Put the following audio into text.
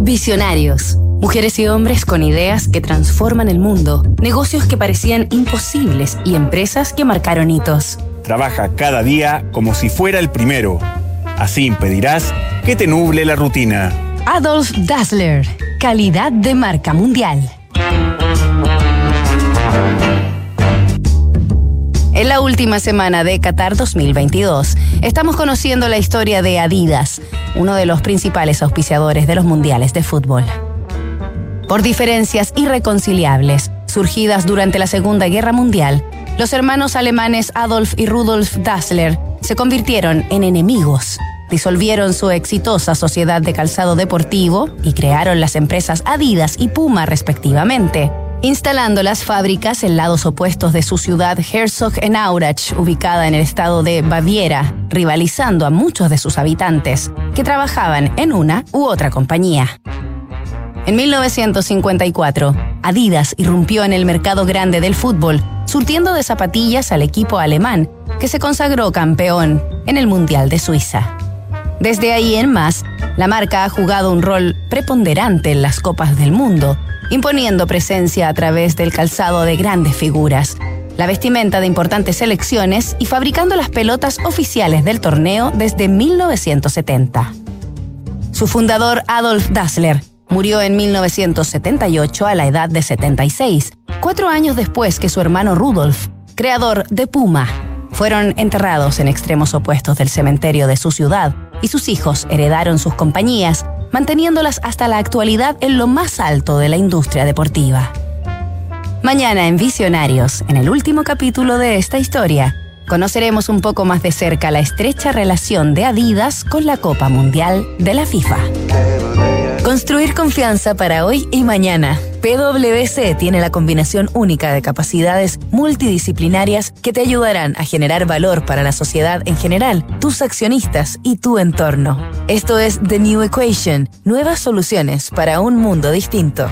Visionarios. Mujeres y hombres con ideas que transforman el mundo, negocios que parecían imposibles y empresas que marcaron hitos. Trabaja cada día como si fuera el primero. Así impedirás que te nuble la rutina. Adolf Dassler, calidad de marca mundial. En la última semana de Qatar 2022, estamos conociendo la historia de Adidas, uno de los principales auspiciadores de los mundiales de fútbol. Por diferencias irreconciliables, surgidas durante la Segunda Guerra Mundial, los hermanos alemanes Adolf y Rudolf Dassler se convirtieron en enemigos. Disolvieron su exitosa sociedad de calzado deportivo y crearon las empresas Adidas y Puma respectivamente, instalando las fábricas en lados opuestos de su ciudad Herzog en Aurach, ubicada en el estado de Baviera, rivalizando a muchos de sus habitantes, que trabajaban en una u otra compañía. En 1954, Adidas irrumpió en el mercado grande del fútbol, surtiendo de zapatillas al equipo alemán, que se consagró campeón en el Mundial de Suiza. Desde ahí en más, la marca ha jugado un rol preponderante en las Copas del Mundo, imponiendo presencia a través del calzado de grandes figuras, la vestimenta de importantes selecciones y fabricando las pelotas oficiales del torneo desde 1970. Su fundador Adolf Dassler Murió en 1978 a la edad de 76, cuatro años después que su hermano Rudolf, creador de Puma. Fueron enterrados en extremos opuestos del cementerio de su ciudad y sus hijos heredaron sus compañías, manteniéndolas hasta la actualidad en lo más alto de la industria deportiva. Mañana en Visionarios, en el último capítulo de esta historia, conoceremos un poco más de cerca la estrecha relación de Adidas con la Copa Mundial de la FIFA. Construir confianza para hoy y mañana. PwC tiene la combinación única de capacidades multidisciplinarias que te ayudarán a generar valor para la sociedad en general, tus accionistas y tu entorno. Esto es The New Equation, nuevas soluciones para un mundo distinto.